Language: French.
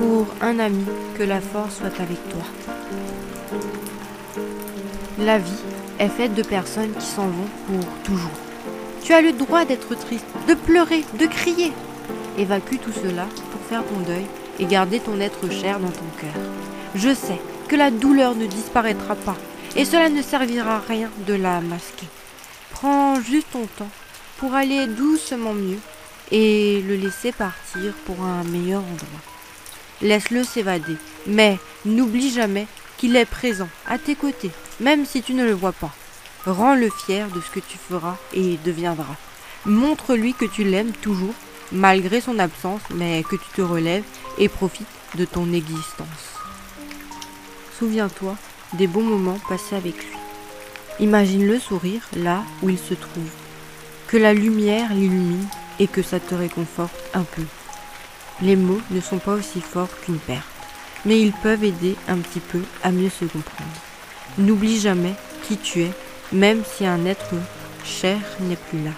Pour un ami, que la force soit avec toi. La vie est faite de personnes qui s'en vont pour toujours. Tu as le droit d'être triste, de pleurer, de crier. Évacue tout cela pour faire ton deuil et garder ton être cher dans ton cœur. Je sais que la douleur ne disparaîtra pas et cela ne servira à rien de la masquer. Prends juste ton temps pour aller doucement mieux et le laisser partir pour un meilleur endroit. Laisse-le s'évader, mais n'oublie jamais qu'il est présent à tes côtés, même si tu ne le vois pas. Rends-le fier de ce que tu feras et deviendras. Montre-lui que tu l'aimes toujours, malgré son absence, mais que tu te relèves et profites de ton existence. Souviens-toi des bons moments passés avec lui. Imagine-le sourire là où il se trouve. Que la lumière l'illumine et que ça te réconforte un peu. Les mots ne sont pas aussi forts qu'une perte, mais ils peuvent aider un petit peu à mieux se comprendre. N'oublie jamais qui tu es, même si un être cher n'est plus là.